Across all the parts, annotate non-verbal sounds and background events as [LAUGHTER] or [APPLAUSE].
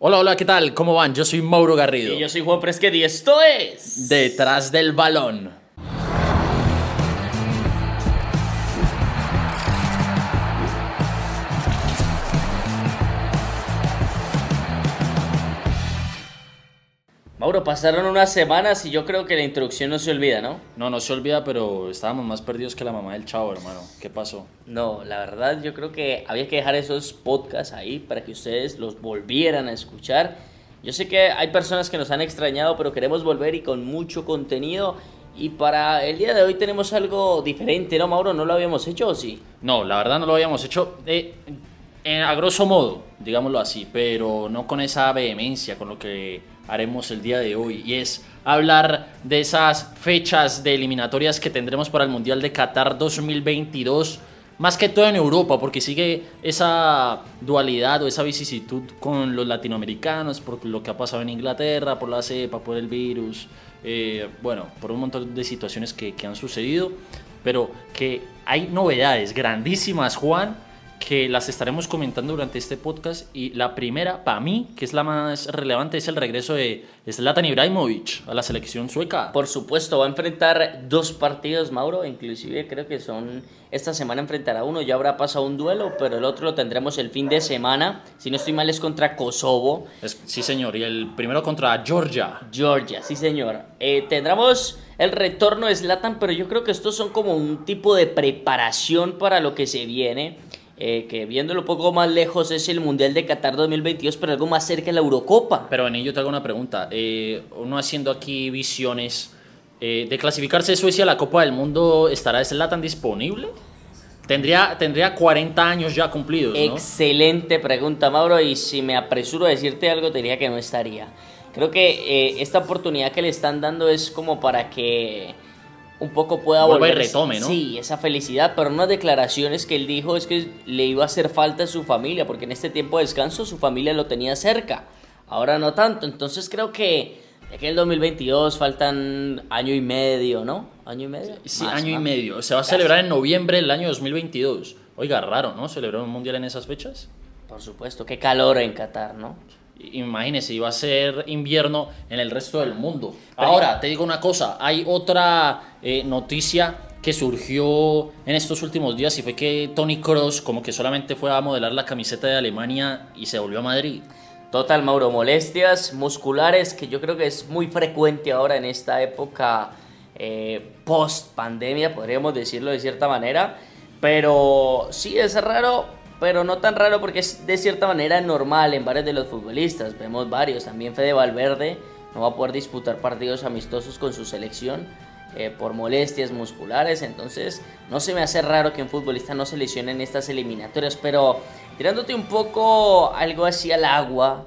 Hola, hola, ¿qué tal? ¿Cómo van? Yo soy Mauro Garrido. Y yo soy Juan Presquet y esto es... Detrás del balón. Mauro, pasaron unas semanas y yo creo que la introducción no se olvida, ¿no? No, no se olvida, pero estábamos más perdidos que la mamá del chavo, hermano. ¿Qué pasó? No, la verdad yo creo que había que dejar esos podcasts ahí para que ustedes los volvieran a escuchar. Yo sé que hay personas que nos han extrañado, pero queremos volver y con mucho contenido. Y para el día de hoy tenemos algo diferente, ¿no, Mauro? ¿No lo habíamos hecho o sí? No, la verdad no lo habíamos hecho. Eh, eh, a grosso modo, digámoslo así, pero no con esa vehemencia con lo que haremos el día de hoy. Y es hablar de esas fechas de eliminatorias que tendremos para el Mundial de Qatar 2022. Más que todo en Europa, porque sigue esa dualidad o esa vicisitud con los latinoamericanos, por lo que ha pasado en Inglaterra, por la cepa, por el virus, eh, bueno, por un montón de situaciones que, que han sucedido, pero que hay novedades grandísimas, Juan, que las estaremos comentando durante este podcast y la primera, para mí, que es la más relevante, es el regreso de Zlatan Ibrahimovic a la selección sueca. Por supuesto, va a enfrentar dos partidos, Mauro, inclusive creo que son, esta semana enfrentará uno, ya habrá pasado un duelo, pero el otro lo tendremos el fin de semana, si no estoy mal es contra Kosovo. sí, señor, y el primero contra Georgia. Georgia, sí, señor. Eh, tendremos el retorno de Zlatan, pero yo creo que estos son como un tipo de preparación para lo que se viene eh, que viéndolo un poco más lejos es el Mundial de Qatar 2022, pero algo más cerca es la Eurocopa. Pero en ello te hago una pregunta. Eh, uno haciendo aquí visiones eh, de clasificarse Suecia a la Copa del Mundo, ¿estará tan disponible? Tendría, tendría 40 años ya cumplidos. ¿no? Excelente pregunta, Mauro. Y si me apresuro a decirte algo, te diría que no estaría. Creo que esta oportunidad que le están dando es como para que un poco pueda volver. y retome, ¿no? Sí, esa felicidad, pero unas declaraciones que él dijo es que le iba a hacer falta a su familia, porque en este tiempo de descanso su familia lo tenía cerca, ahora no tanto, entonces creo que de aquí el 2022 faltan año y medio, ¿no? Año y medio. Sí, año y medio. Se va a celebrar en noviembre del año 2022. Oiga, raro, ¿no? Celebrar un mundial en esas fechas. Por supuesto, qué calor en Qatar, ¿no? Imagínese, iba a ser invierno en el resto del mundo. Ahora, te digo una cosa, hay otra eh, noticia que surgió en estos últimos días y fue que Tony Cross como que solamente fue a modelar la camiseta de Alemania y se volvió a Madrid. Total, Mauro, molestias musculares que yo creo que es muy frecuente ahora en esta época eh, post pandemia, podríamos decirlo de cierta manera. Pero sí es raro, pero no tan raro porque es de cierta manera normal en varios de los futbolistas. Vemos varios, también Fede Valverde no va a poder disputar partidos amistosos con su selección eh, por molestias musculares, entonces no se me hace raro que un futbolista no se lesione en estas eliminatorias, pero tirándote un poco algo así al agua,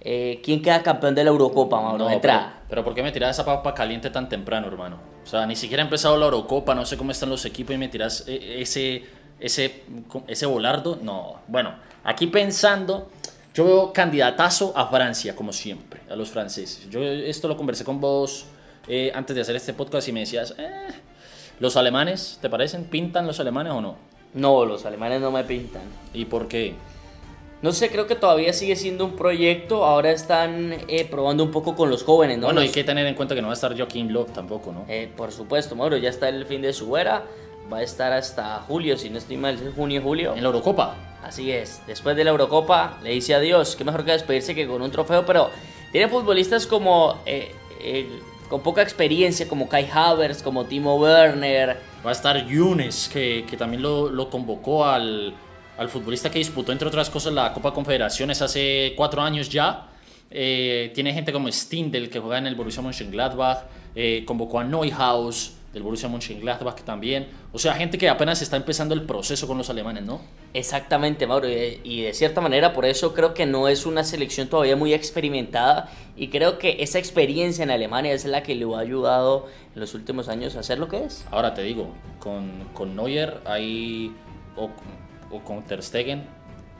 eh, ¿quién queda campeón de la Eurocopa, Mauro? No, pero, pero, ¿por qué me tiras esa papa caliente tan temprano, hermano? O sea, ni siquiera ha empezado la Eurocopa, no sé cómo están los equipos y me tiras eh, ese ese, ese volardo, no. Bueno, aquí pensando, yo veo candidatazo a Francia, como siempre, a los franceses. Yo esto lo conversé con vos eh, antes de hacer este podcast y me decías, eh, ¿los alemanes, te parecen? ¿Pintan los alemanes o no? No, los alemanes no me pintan. ¿Y por qué? No sé, creo que todavía sigue siendo un proyecto. Ahora están eh, probando un poco con los jóvenes, ¿no? Bueno, hay que tener en cuenta que no va a estar Joaquín Love tampoco, ¿no? por supuesto, Mauro, ya está el fin de su era va a estar hasta julio, si no estoy mal, es junio julio. En la Eurocopa. Así es, después de la Eurocopa le dice adiós, qué mejor que despedirse que con un trofeo, pero tiene futbolistas como eh, eh, con poca experiencia, como Kai Havertz, como Timo Werner. Va a estar Yunes, que, que también lo, lo convocó al, al, futbolista que disputó, entre otras cosas, la Copa Confederaciones hace cuatro años ya. Eh, tiene gente como Stindl, que juega en el Borussia Mönchengladbach, convocó a Neuhaus, del Borussia Mönchengladbach también. O sea, gente que apenas está empezando el proceso con los alemanes, ¿no? Exactamente, Mauro. Y de cierta manera, por eso creo que no es una selección todavía muy experimentada. Y creo que esa experiencia en Alemania es la que le ha ayudado en los últimos años a ser lo que es. Ahora te digo, con, con Neuer hay, o, o con Ter Stegen,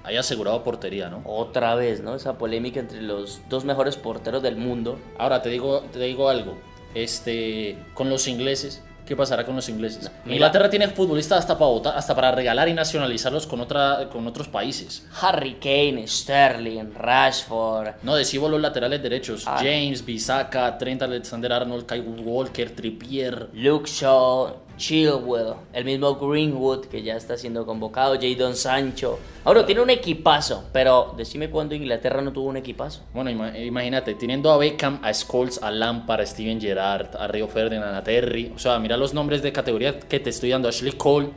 hay asegurado portería, ¿no? Otra vez, ¿no? Esa polémica entre los dos mejores porteros del mundo. Ahora te digo, te digo algo este, con los ingleses, ¿qué pasará con los ingleses? Inglaterra tiene futbolistas hasta para votar, hasta para regalar y nacionalizarlos con, otra, con otros países. Harry Kane, Sterling, Rashford. No, decimos los laterales derechos. Ah. James, Bisaka, Trent Alexander-Arnold, Kyle Walker, Trippier. Luke Shaw, Chilwell, el mismo Greenwood que ya está siendo convocado, Jadon Sancho. Ahora tiene un equipazo, pero decime cuándo Inglaterra no tuvo un equipazo. Bueno, imagínate, teniendo a Beckham, a Scholes, a Lampard, a Steven Gerrard, a Rio Ferdinand, a Terry. O sea, mira los nombres de categoría que te estoy dando: Ashley Cole,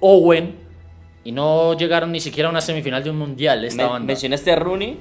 Owen. Y no llegaron ni siquiera a una semifinal de un mundial esta banda. ¿Mencionaste a Rooney?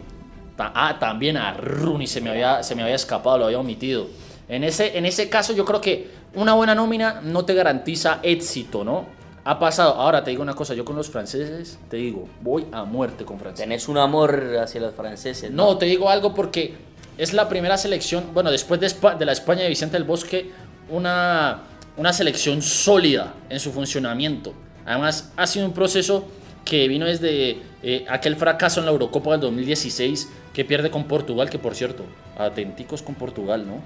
Ah, también a Rooney se me había, se me había escapado, lo había omitido. En ese, en ese caso yo creo que una buena nómina no te garantiza éxito, ¿no? Ha pasado. Ahora te digo una cosa, yo con los franceses, te digo, voy a muerte con franceses. Tenés un amor hacia los franceses. No, no te digo algo porque es la primera selección, bueno, después de, de la España de Vicente del Bosque, una, una selección sólida en su funcionamiento. Además, ha sido un proceso que vino desde eh, aquel fracaso en la Eurocopa del 2016 que pierde con Portugal, que por cierto, atenticos con Portugal, ¿no?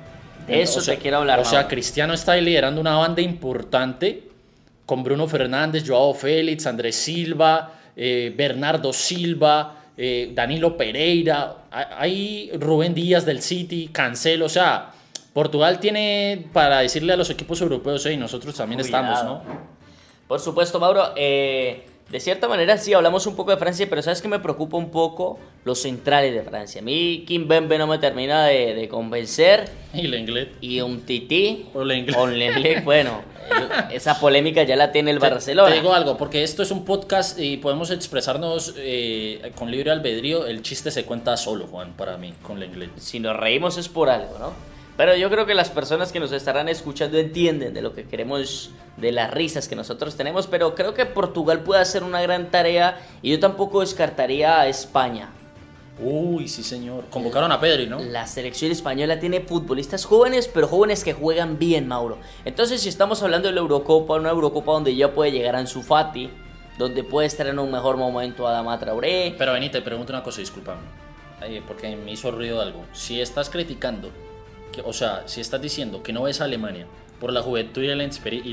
Eso te quiero hablar. O sea, Cristiano está liderando una banda importante con Bruno Fernández, Joao Félix, Andrés Silva, eh, Bernardo Silva, eh, Danilo Pereira, hay Rubén Díaz del City, Cancelo, o sea, Portugal tiene para decirle a los equipos europeos, y nosotros también estamos, ¿no? Por supuesto, Mauro. Eh, de cierta manera sí hablamos un poco de Francia, pero sabes que me preocupa un poco los centrales de Francia. A mí Kim Bembe no me termina de, convencer. Y Lenglet. Y un Titi. O Lenglet. O Lenglet, bueno, [LAUGHS] esa polémica ya la tiene el Barcelona. Te digo algo, porque esto es un podcast y podemos expresarnos eh, con libre albedrío. El chiste se cuenta solo, Juan, para mí, con Lenglet. Si nos reímos es por algo, ¿no? Pero yo creo que las personas que nos estarán escuchando entienden de lo que queremos, de las risas que nosotros tenemos, pero creo que Portugal puede hacer una gran tarea y yo tampoco descartaría a España. Uy, sí señor. Convocaron a Pedri, ¿no? La selección española tiene futbolistas jóvenes, pero jóvenes que juegan bien, Mauro. Entonces, si estamos hablando de la Eurocopa, una Eurocopa donde ya puede llegar Ansu Fati, donde puede estar en un mejor momento Adama Traoré. Pero Benítez, te pregunto una cosa, discúlpame, porque me hizo ruido algo. Si estás criticando o sea, si estás diciendo que no ves a Alemania por la juventud y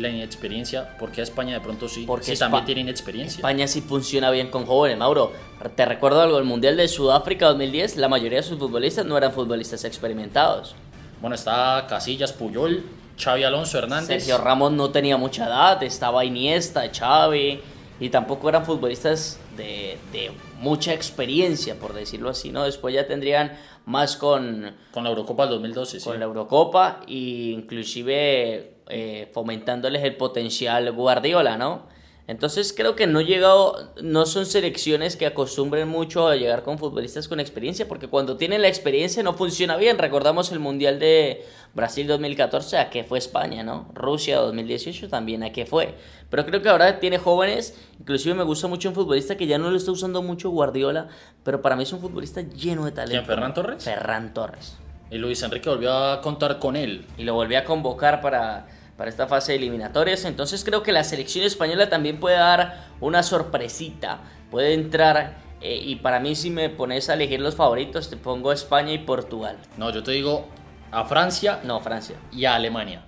la, inexperiencia, ¿por qué a España de pronto sí? Porque también tiene inexperiencia. España sí funciona bien con jóvenes, Mauro. Te recuerdo algo, el Mundial de Sudáfrica 2010, la mayoría de sus futbolistas no eran futbolistas experimentados. Bueno, está Casillas, Puyol, Xavi Alonso Hernández. Sergio Ramos no tenía mucha edad, estaba Iniesta, Xavi, y tampoco eran futbolistas de, de mucha experiencia, por decirlo así, ¿no? Después ya tendrían más con... Con la Eurocopa del 2012, Con la Eurocopa e inclusive eh, fomentándoles el potencial Guardiola, ¿no? Entonces creo que no llegado, no son selecciones que acostumbren mucho a llegar con futbolistas con experiencia, porque cuando tienen la experiencia no funciona bien. Recordamos el Mundial de Brasil 2014, a qué fue España, ¿no? Rusia 2018 también, a qué fue. Pero creo que ahora tiene jóvenes, inclusive me gusta mucho un futbolista que ya no lo está usando mucho Guardiola, pero para mí es un futbolista lleno de talento. ¿Quién, Ferran Torres? Ferran Torres. Y Luis Enrique volvió a contar con él. Y lo volvió a convocar para para esta fase de eliminatorias. Entonces creo que la selección española también puede dar una sorpresita. Puede entrar eh, y para mí si me pones a elegir los favoritos te pongo España y Portugal. No, yo te digo a Francia. No, Francia. Y a Alemania.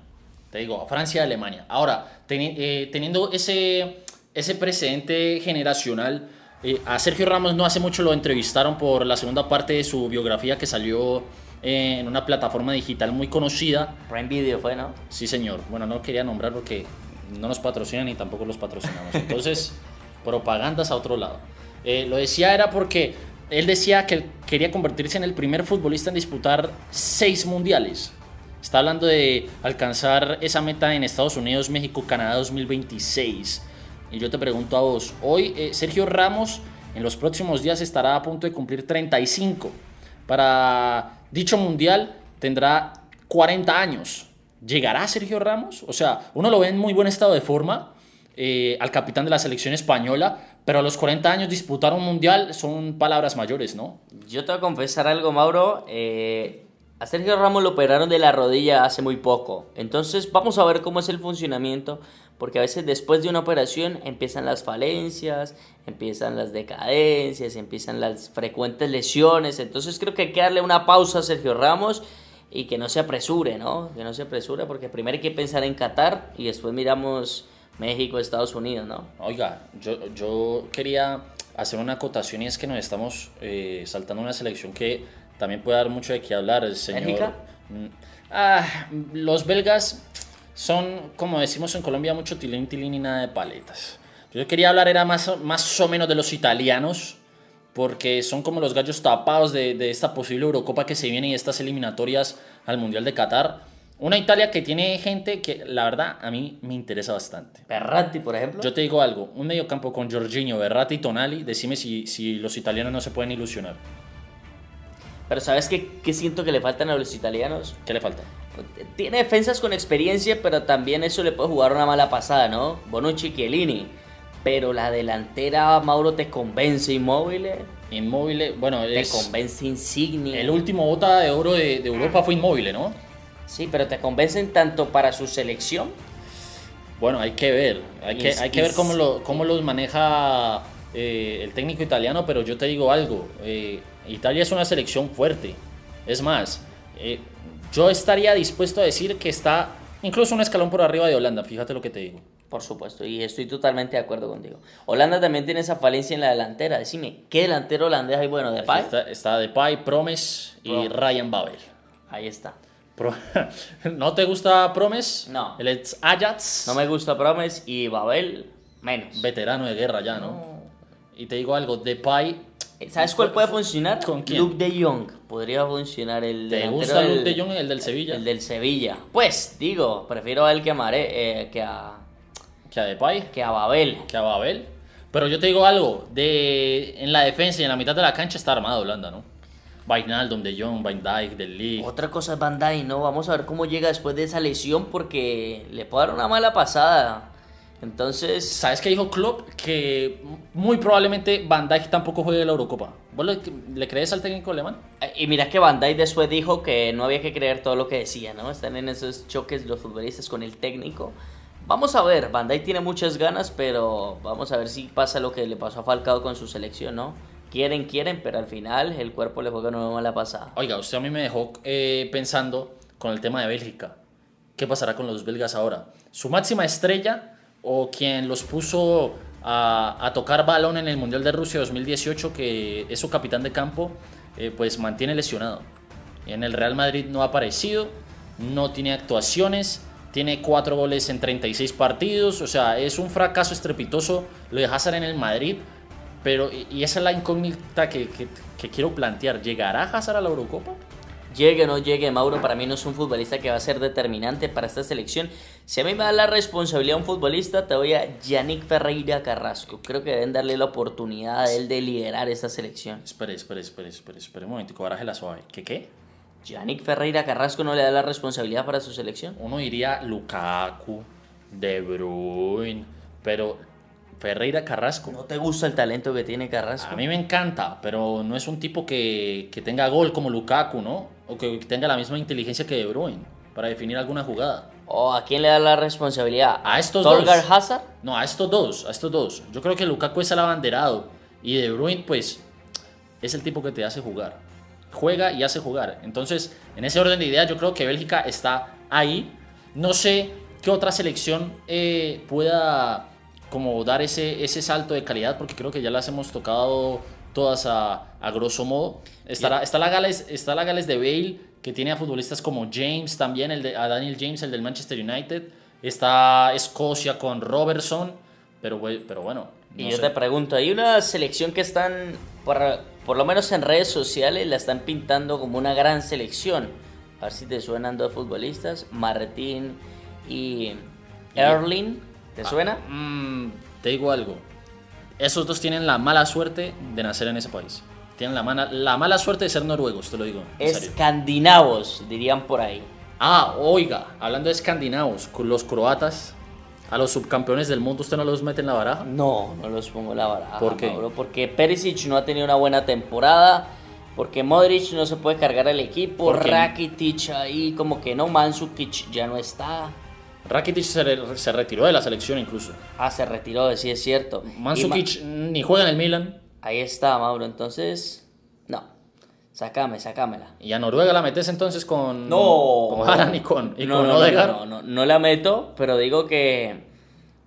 Te digo a Francia y a Alemania. Ahora, eh, teniendo ese, ese precedente generacional, eh, a Sergio Ramos no hace mucho lo entrevistaron por la segunda parte de su biografía que salió en una plataforma digital muy conocida. Prime Video fue, ¿no? Sí, señor. Bueno, no quería nombrar porque no nos patrocinan y tampoco los patrocinamos. Entonces, [LAUGHS] propagandas a otro lado. Eh, lo decía era porque él decía que quería convertirse en el primer futbolista en disputar seis mundiales. Está hablando de alcanzar esa meta en Estados Unidos, México, Canadá 2026. Y yo te pregunto a vos, hoy eh, Sergio Ramos en los próximos días estará a punto de cumplir 35. Para dicho mundial tendrá 40 años. ¿Llegará Sergio Ramos? O sea, uno lo ve en muy buen estado de forma eh, al capitán de la selección española, pero a los 40 años disputar un mundial son palabras mayores, ¿no? Yo te voy a confesar algo, Mauro. Eh, a Sergio Ramos lo operaron de la rodilla hace muy poco. Entonces vamos a ver cómo es el funcionamiento, porque a veces después de una operación empiezan las falencias, empiezan las decadencias, empiezan las frecuentes lesiones. Entonces creo que hay que darle una pausa a Sergio Ramos y que no se apresure, ¿no? Que no se apresure porque primero hay que pensar en Qatar y después miramos México, Estados Unidos, ¿no? Oiga, yo, yo quería hacer una acotación y es que nos estamos eh, saltando una selección que también puede dar mucho de qué hablar. El señor. ¿Bélgica? Mm, Ah, los belgas son, como decimos en Colombia, mucho tilín, tilín y nada de paletas. Yo quería hablar era más, más o menos de los italianos, porque son como los gallos tapados de, de esta posible Eurocopa que se viene y estas eliminatorias al Mundial de Qatar. Una Italia que tiene gente que, la verdad, a mí me interesa bastante. Berratti, por ejemplo. Yo te digo algo, un mediocampo con Jorginho, Berratti y Tonali, decime si, si los italianos no se pueden ilusionar. Pero ¿sabes qué, qué siento que le faltan a los italianos? ¿Qué le falta? Tiene defensas con experiencia, pero también eso le puede jugar una mala pasada, ¿no? Bonucci, Chiellini. Pero la delantera, Mauro, te convence Inmóvil, Inmóvil, bueno, te es, convence Insigne. el último bota de oro de, de Europa fue Inmóvil, ¿no? Sí, pero te convencen tanto para su selección. Bueno, hay que ver, hay que, hay que ver cómo, lo, cómo los maneja eh, el técnico italiano, pero yo te digo algo, eh, Italia es una selección fuerte. Es más, eh, yo estaría dispuesto a decir que está incluso un escalón por arriba de Holanda, fíjate lo que te digo. Por supuesto, y estoy totalmente de acuerdo contigo. Holanda también tiene esa falencia en la delantera. Decime, ¿qué delantero holandés hay bueno? ¿De Pay? Está, está Depay, Promes y. Ryan Babel. Ahí está. Pro- [LAUGHS] ¿No te gusta Promes? No. El ex Ajax. No me gusta Promes y Babel, menos. Veterano de guerra ya, ¿no? Y te digo algo, Depay. ¿Sabes cuál puede funcionar? ¿Con quién? Luke de Jong. Podría funcionar el ¿Te gusta Luke de Jong, el del Sevilla? El del Sevilla. Pues, digo, prefiero a él que a, Mare, eh, que a, Que a Depay, que a Babel. que a Babel. Pero yo te digo algo, de, en la defensa y en la mitad de la cancha está armado Holanda, ¿no? Wijnaldum, De Jong, Van Dijk, Del Lee. Otra cosa es Van Dijk, ¿no? Vamos a ver cómo llega después de esa lesión porque le puede dar una mala pasada. Entonces, ¿Sabes qué dijo Klopp? Que muy probablemente Van Dijk tampoco juegue la Eurocopa. ¿Vos le, le crees al técnico alemán? y mira que Van Dijk después dijo que no había que creer todo lo que decía, ¿no? Están en esos choques los futbolistas con el técnico. Vamos a ver, Van Dijk tiene muchas ganas, pero vamos a ver si pasa lo que le pasó a Falcao con su selección, ¿no? Quieren, quieren, pero al final el cuerpo le juega una mala pasada. Oiga, usted a mí me dejó eh, pensando con el tema de Bélgica. ¿Qué pasará con los belgas ahora? ¿Su máxima estrella o quien los puso a, tocar balón en el Mundial de Rusia 2018, que es su capitán de campo, eh, pues mantiene lesionado? En el Real Madrid no ha aparecido, no tiene actuaciones, tiene cuatro goles en 36 partidos, o sea, es un fracaso estrepitoso lo de Hazard en el Madrid, pero y esa es la incógnita que, que- que quiero plantear, ¿llegará Hazard a la Eurocopa? Llegue o no llegue, Mauro para mí no es un futbolista que va a ser determinante para esta selección. Si a mí me da la responsabilidad un futbolista, te voy a Yannick Ferreira Carrasco. Creo que deben darle la oportunidad a él de liderar esta selección. Espere, espere, espere, espere, espere un baraje la suave. ¿Qué qué? Yannick Ferreira Carrasco no le da la responsabilidad para su selección. Uno diría Lukaku, De Bruyne, pero Ferreira Carrasco. ¿No te gusta el talento que tiene Carrasco? A mí me encanta, pero no es un tipo que, que tenga gol como Lukaku, ¿no? O que tenga la misma inteligencia que De Bruyne para definir alguna jugada. ¿O a quién le da la responsabilidad? A estos ¿Tolgar dos. Hazard? No, a estos dos, a estos dos. Yo creo que Lukaku es el abanderado y De Bruyne, pues, es el tipo que te hace jugar. Juega y hace jugar. Entonces, en ese orden de ideas, yo creo que Bélgica está ahí. No sé qué otra selección eh, pueda como dar ese, ese salto de calidad, porque creo que ya las hemos tocado todas a, a grosso modo. Está, la, está, la Gales, está la Gales de Bale, que tiene a futbolistas como James también, el de, a Daniel James, el del Manchester United. Está Escocia con Robertson, pero, pero bueno. Y yo sé. te pregunto, hay una selección que están, por, por lo menos en redes sociales, la están pintando como una gran selección. A ver si te suenan dos futbolistas, Martín y Erling. ¿Te suena? Mm, te digo algo. Esos dos tienen la mala suerte de nacer en ese país. Tienen la mala, la mala suerte de ser noruegos, te lo digo. Escandinavos, dirían por ahí. Ah, oiga, hablando de escandinavos, los croatas, a los subcampeones del mundo, ¿usted no los mete en la baraja? No, no los pongo en la baraja. ¿Por qué? Mauro, porque Perisic no ha tenido una buena temporada. Porque Modric no se puede cargar al equipo. Rakitic ahí como que no. Mandzukic ya no está. Rakitic se, re- se retiró de la selección incluso. Ah, se retiró, sí es cierto. Y Ma- Mandzukic ni juega en el Milan. Ahí está, Mauro. Entonces, no. Sacame, sacámela. ¿Y a Noruega la metes entonces con, No. con Haaland y con, y no, con no, no, Odegaard? no, no, no la meto, pero digo que,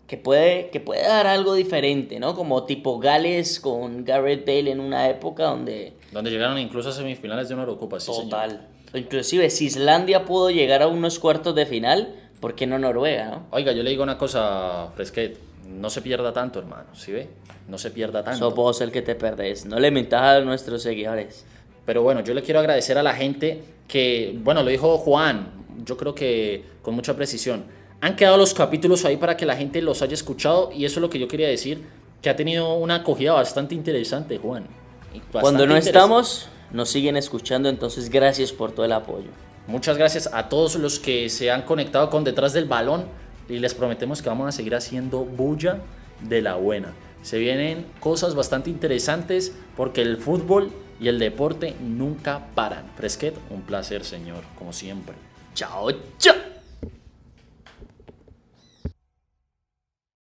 que, puede, que puede dar algo diferente, ¿no? Como tipo Gales con Garrett Bale en una época donde... Donde llegaron incluso a semifinales de una Eurocopa, sí, señor. Total. O Inclusive si Islandia pudo llegar a unos cuartos de final, ¿por qué no Noruega, no? Oiga, yo le digo una cosa, Fresquet. No se pierda tanto, hermano, ¿sí ve? No se pierda tanto. Sos vos el que te perdés. No le mentas a nuestros seguidores. Pero bueno, yo le quiero agradecer a la gente que, bueno, lo dijo Juan, yo creo que con mucha precisión. Han quedado los capítulos ahí para que la gente los haya escuchado y eso es lo que yo quería decir, que ha tenido una acogida bastante interesante, Juan. Bastante Cuando no estamos, nos siguen escuchando, entonces gracias por todo el apoyo. Muchas gracias a todos los que se han conectado con Detrás del Balón y les prometemos que vamos a seguir haciendo bulla de la buena. Se vienen cosas bastante interesantes porque el fútbol y el deporte nunca paran. Fresquet, un placer, señor, como siempre. Chao, chao.